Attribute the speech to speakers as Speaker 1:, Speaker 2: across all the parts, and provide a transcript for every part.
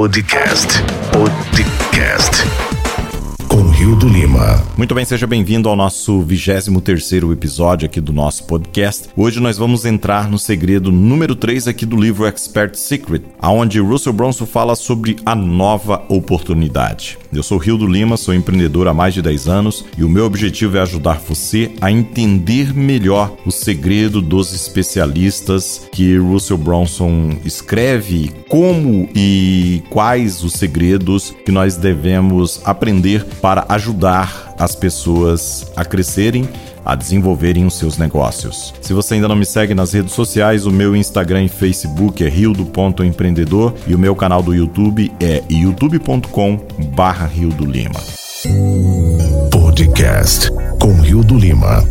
Speaker 1: Podcast. Podcast. Com Rio do Lima.
Speaker 2: Muito bem, seja bem-vindo ao nosso 23 episódio aqui do nosso podcast. Hoje nós vamos entrar no segredo número 3 aqui do livro Expert Secret, aonde Russell Bronson fala sobre a nova oportunidade. Eu sou Rio do Lima, sou empreendedor há mais de 10 anos e o meu objetivo é ajudar você a entender melhor o segredo dos especialistas que Russell Bronson escreve, como e quais os segredos que nós devemos aprender para ajudar as pessoas a crescerem a desenvolverem os seus negócios. Se você ainda não me segue nas redes sociais, o meu Instagram e Facebook é rio.empreendedor e o meu canal do YouTube é youtube.com barra Rio do Lima.
Speaker 1: Podcast com Rio do Lima.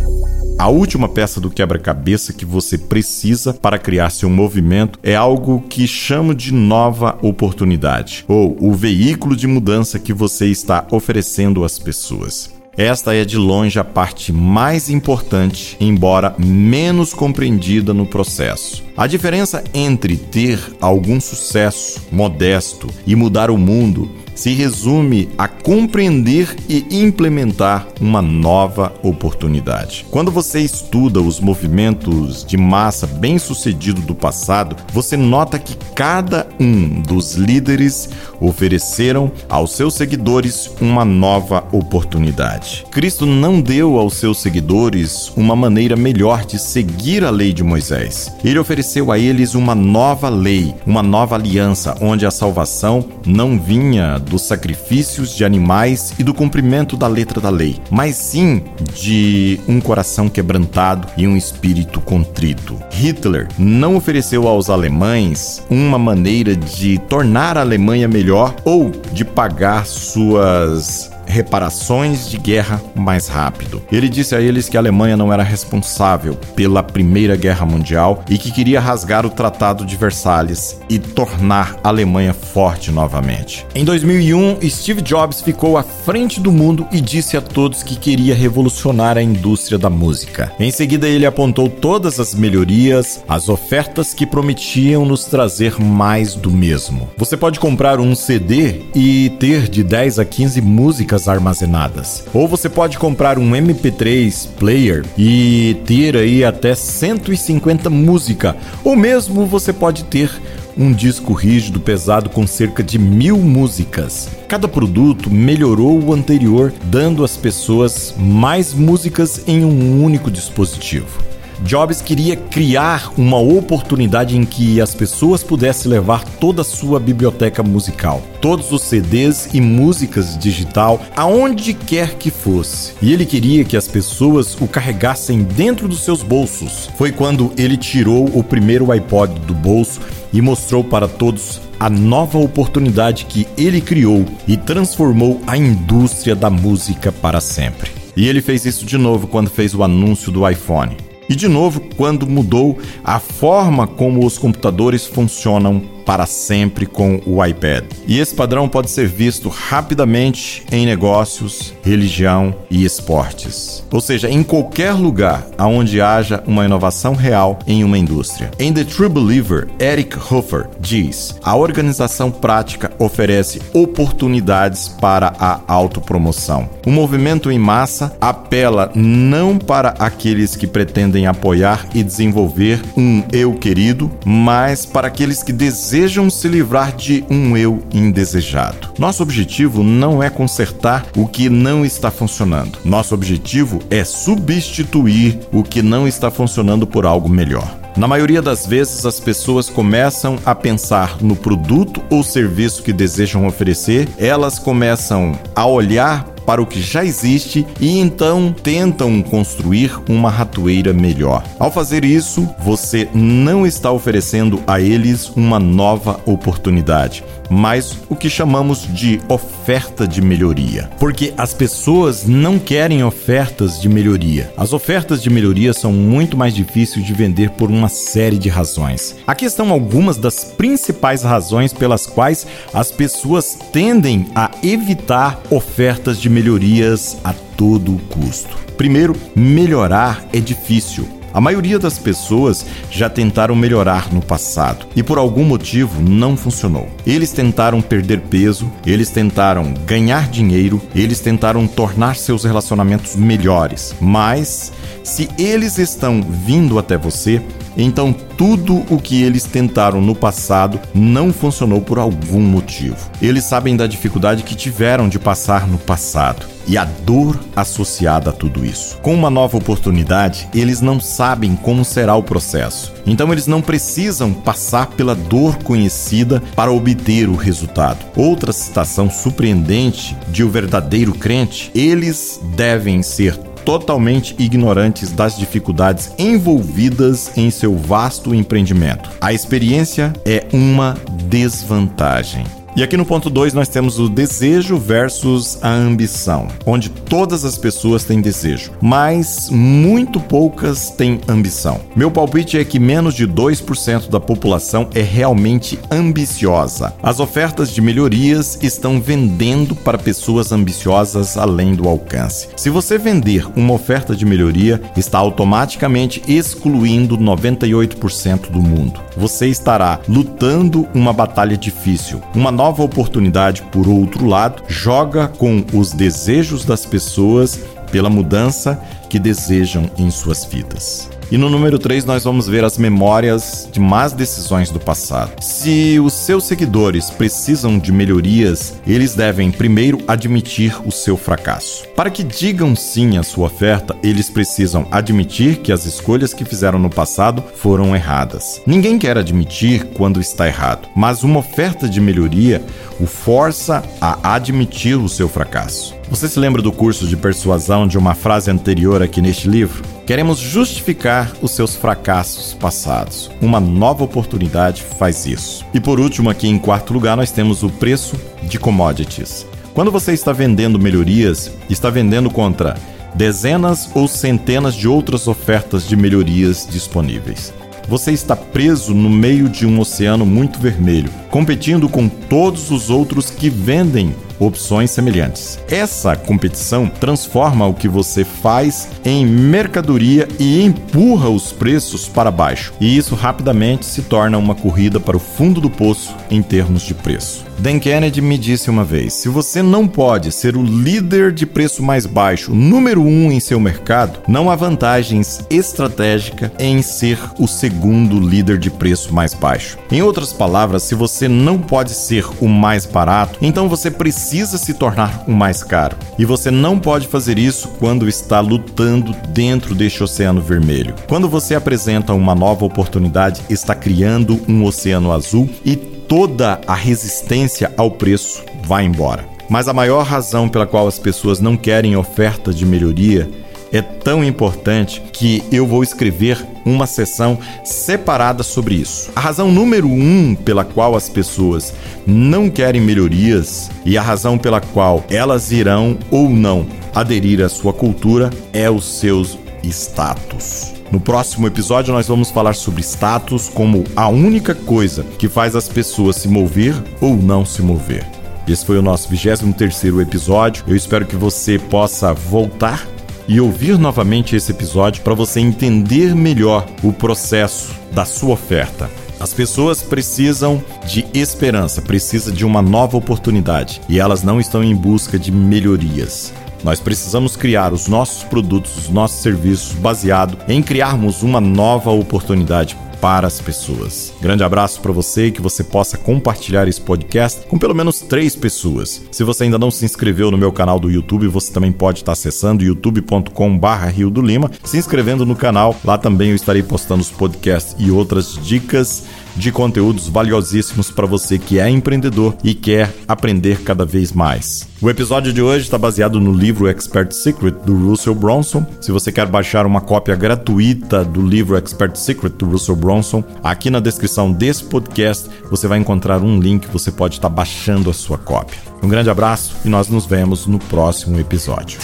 Speaker 2: A última peça do quebra-cabeça que você precisa para criar seu movimento é algo que chamo de nova oportunidade, ou o veículo de mudança que você está oferecendo às pessoas. Esta é de longe a parte mais importante, embora menos compreendida no processo. A diferença entre ter algum sucesso modesto e mudar o mundo se resume a compreender e implementar uma nova oportunidade. Quando você estuda os movimentos de massa bem-sucedido do passado, você nota que cada um dos líderes ofereceram aos seus seguidores uma nova oportunidade. Cristo não deu aos seus seguidores uma maneira melhor de seguir a lei de Moisés. Ele ofereceu a eles uma nova lei, uma nova aliança, onde a salvação não vinha dos sacrifícios de animais e do cumprimento da letra da lei, mas sim de um coração quebrantado e um espírito contrito. Hitler não ofereceu aos alemães uma maneira de tornar a Alemanha melhor ou de pagar suas reparações de guerra mais rápido. Ele disse a eles que a Alemanha não era responsável pela Primeira Guerra Mundial e que queria rasgar o Tratado de Versalhes e tornar a Alemanha forte novamente. Em 2001, Steve Jobs ficou à frente do mundo e disse a todos que queria revolucionar a indústria da música. Em seguida, ele apontou todas as melhorias, as ofertas que prometiam nos trazer mais do mesmo. Você pode comprar um CD e ter de 10 a 15 músicas músicas armazenadas. Ou você pode comprar um MP3 player e ter aí até 150 música. Ou mesmo você pode ter um disco rígido pesado com cerca de mil músicas. Cada produto melhorou o anterior, dando às pessoas mais músicas em um único dispositivo. Jobs queria criar uma oportunidade em que as pessoas pudessem levar toda a sua biblioteca musical, todos os CDs e músicas digital aonde quer que fosse. E ele queria que as pessoas o carregassem dentro dos seus bolsos. Foi quando ele tirou o primeiro iPod do bolso e mostrou para todos a nova oportunidade que ele criou e transformou a indústria da música para sempre. E ele fez isso de novo quando fez o anúncio do iPhone. E de novo, quando mudou a forma como os computadores funcionam para sempre com o iPad. E esse padrão pode ser visto rapidamente em negócios, religião e esportes. Ou seja, em qualquer lugar onde haja uma inovação real em uma indústria. Em The True Believer, Eric Hoffer diz: a organização prática oferece oportunidades para a autopromoção. O movimento em massa apela não para aqueles que pretendem apoiar e desenvolver um eu querido, mas para aqueles que desejam desejam se livrar de um eu indesejado. Nosso objetivo não é consertar o que não está funcionando. Nosso objetivo é substituir o que não está funcionando por algo melhor. Na maioria das vezes, as pessoas começam a pensar no produto ou serviço que desejam oferecer, elas começam a olhar para o que já existe e então tentam construir uma ratoeira melhor. Ao fazer isso, você não está oferecendo a eles uma nova oportunidade, mas o que chamamos de oferta de melhoria. Porque as pessoas não querem ofertas de melhoria. As ofertas de melhoria são muito mais difíceis de vender por uma série de razões. Aqui estão algumas das principais razões pelas quais as pessoas tendem a evitar ofertas de melhorias a todo custo. Primeiro, melhorar é difícil. A maioria das pessoas já tentaram melhorar no passado e por algum motivo não funcionou. Eles tentaram perder peso, eles tentaram ganhar dinheiro, eles tentaram tornar seus relacionamentos melhores, mas se eles estão vindo até você, então tudo o que eles tentaram no passado não funcionou por algum motivo. Eles sabem da dificuldade que tiveram de passar no passado e a dor associada a tudo isso. Com uma nova oportunidade, eles não sabem como será o processo. Então eles não precisam passar pela dor conhecida para obter o resultado. Outra citação surpreendente de o verdadeiro crente, eles devem ser totalmente ignorantes das dificuldades envolvidas em seu vasto empreendimento. A experiência é uma desvantagem. E aqui no ponto 2 nós temos o desejo versus a ambição, onde todas as pessoas têm desejo, mas muito poucas têm ambição. Meu palpite é que menos de 2% da população é realmente ambiciosa. As ofertas de melhorias estão vendendo para pessoas ambiciosas além do alcance. Se você vender uma oferta de melhoria, está automaticamente excluindo 98% do mundo. Você estará lutando uma batalha difícil, uma nova oportunidade, por outro lado, joga com os desejos das pessoas pela mudança que desejam em suas vidas. E no número 3 nós vamos ver as memórias de más decisões do passado. Se os seus seguidores precisam de melhorias, eles devem primeiro admitir o seu fracasso. Para que digam sim à sua oferta, eles precisam admitir que as escolhas que fizeram no passado foram erradas. Ninguém quer admitir quando está errado, mas uma oferta de melhoria o força a admitir o seu fracasso. Você se lembra do curso de persuasão de uma frase anterior aqui neste livro? Queremos justificar os seus fracassos passados. Uma nova oportunidade faz isso. E por último, aqui em quarto lugar, nós temos o preço de commodities. Quando você está vendendo melhorias, está vendendo contra dezenas ou centenas de outras ofertas de melhorias disponíveis. Você está preso no meio de um oceano muito vermelho, competindo com todos os outros que vendem opções semelhantes. Essa competição transforma o que você faz em mercadoria e empurra os preços para baixo. E isso rapidamente se torna uma corrida para o fundo do poço em termos de preço. Dan Kennedy me disse uma vez: se você não pode ser o líder de preço mais baixo, número um em seu mercado, não há vantagens estratégicas em ser o segundo líder de preço mais baixo. Em outras palavras, se você não pode ser o mais barato, então você precisa se tornar o mais caro. E você não pode fazer isso quando está lutando dentro deste oceano vermelho. Quando você apresenta uma nova oportunidade, está criando um oceano azul e toda a resistência ao preço vai embora. Mas a maior razão pela qual as pessoas não querem oferta de melhoria é tão importante que eu vou escrever uma sessão separada sobre isso. A razão número um pela qual as pessoas não querem melhorias e a razão pela qual elas irão ou não aderir à sua cultura é os seus status. No próximo episódio, nós vamos falar sobre status como a única coisa que faz as pessoas se mover ou não se mover. Esse foi o nosso 23 episódio. Eu espero que você possa voltar e ouvir novamente esse episódio para você entender melhor o processo da sua oferta. As pessoas precisam de esperança, precisam de uma nova oportunidade e elas não estão em busca de melhorias. Nós precisamos criar os nossos produtos, os nossos serviços baseado em criarmos uma nova oportunidade para as pessoas. Grande abraço para você e que você possa compartilhar esse podcast com pelo menos três pessoas. Se você ainda não se inscreveu no meu canal do YouTube, você também pode estar acessando youtube.com/rio do Lima, se inscrevendo no canal. Lá também eu estarei postando os podcasts e outras dicas de conteúdos valiosíssimos para você que é empreendedor e quer aprender cada vez mais. O episódio de hoje está baseado no livro Expert Secret do Russell Bronson. Se você quer baixar uma cópia gratuita do livro Expert Secret do Russell Bronson, aqui na descrição desse podcast você vai encontrar um link, você pode estar baixando a sua cópia. Um grande abraço e nós nos vemos no próximo episódio.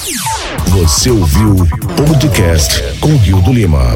Speaker 1: Você ouviu o podcast com Rio do Lima.